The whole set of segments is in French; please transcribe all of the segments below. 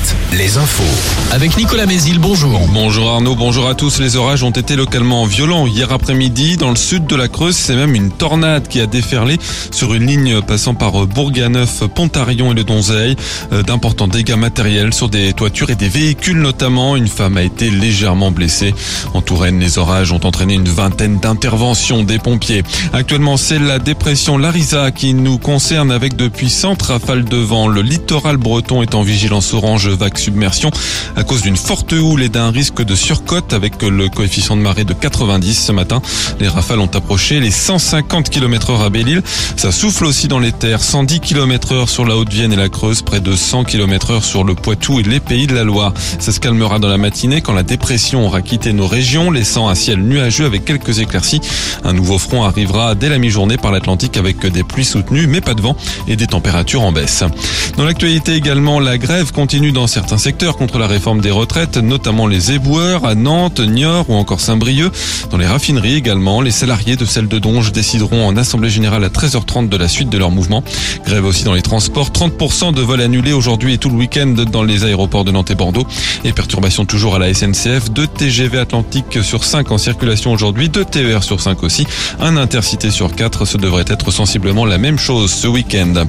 Internet. Les infos. Avec Nicolas Mézil, bonjour. Bonjour Arnaud, bonjour à tous. Les orages ont été localement violents hier après-midi dans le sud de la Creuse. C'est même une tornade qui a déferlé sur une ligne passant par Bourganeuf, Pontarion et le Donzeil. Euh, d'importants dégâts matériels sur des toitures et des véhicules notamment. Une femme a été légèrement blessée. En Touraine, les orages ont entraîné une vingtaine d'interventions des pompiers. Actuellement, c'est la dépression Larisa qui nous concerne avec de puissantes rafales de vent. Le littoral breton est en vigilance orange vague submersion à cause d'une forte houle et d'un risque de surcote avec le coefficient de marée de 90 ce matin. Les rafales ont approché les 150 km heure à Belle-Île. Ça souffle aussi dans les terres. 110 km heure sur la Haute-Vienne et la Creuse, près de 100 km heure sur le Poitou et les Pays de la Loire. Ça se calmera dans la matinée quand la dépression aura quitté nos régions, laissant un ciel nuageux avec quelques éclaircies. Un nouveau front arrivera dès la mi-journée par l'Atlantique avec des pluies soutenues mais pas de vent et des températures en baisse. Dans l'actualité également, la grève continue dans certains secteurs contre la réforme des retraites, notamment les éboueurs à Nantes, Niort ou encore Saint-Brieuc. Dans les raffineries également, les salariés de celle de Donge décideront en assemblée générale à 13h30 de la suite de leur mouvement. Grève aussi dans les transports, 30% de vols annulés aujourd'hui et tout le week-end dans les aéroports de Nantes et Bordeaux. Et perturbations toujours à la SNCF, 2 TGV Atlantique sur 5 en circulation aujourd'hui, 2 TER sur 5 aussi, un intercité sur 4. Ce devrait être sensiblement la même chose ce week-end.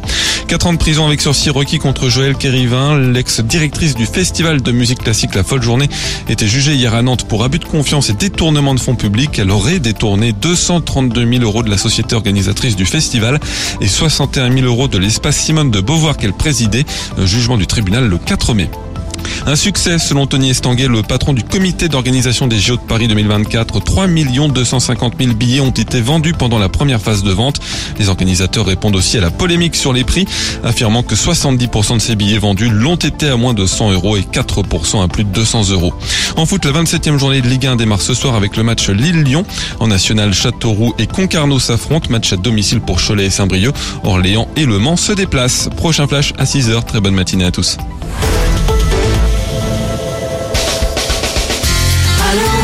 4 ans de prison avec sursis requis contre Joël Kérivin, l'ex-directrice du festival de musique classique La Folle Journée, était jugée hier à Nantes pour abus de confiance et détournement de fonds publics. Elle aurait détourné 232 000 euros de la société organisatrice du festival et 61 000 euros de l'espace Simone de Beauvoir qu'elle présidait. Jugement du tribunal le 4 mai. Un succès selon Tony Estanguet, le patron du comité d'organisation des JO de Paris 2024. 3 250 000 billets ont été vendus pendant la première phase de vente. Les organisateurs répondent aussi à la polémique sur les prix, affirmant que 70% de ces billets vendus l'ont été à moins de 100 euros et 4% à plus de 200 euros. En foot, la 27e journée de Ligue 1 démarre ce soir avec le match Lille-Lyon. En national, Châteauroux et Concarneau s'affrontent. Match à domicile pour Cholet et Saint-Brieuc. Orléans et Le Mans se déplacent. Prochain flash à 6h. Très bonne matinée à tous. calor.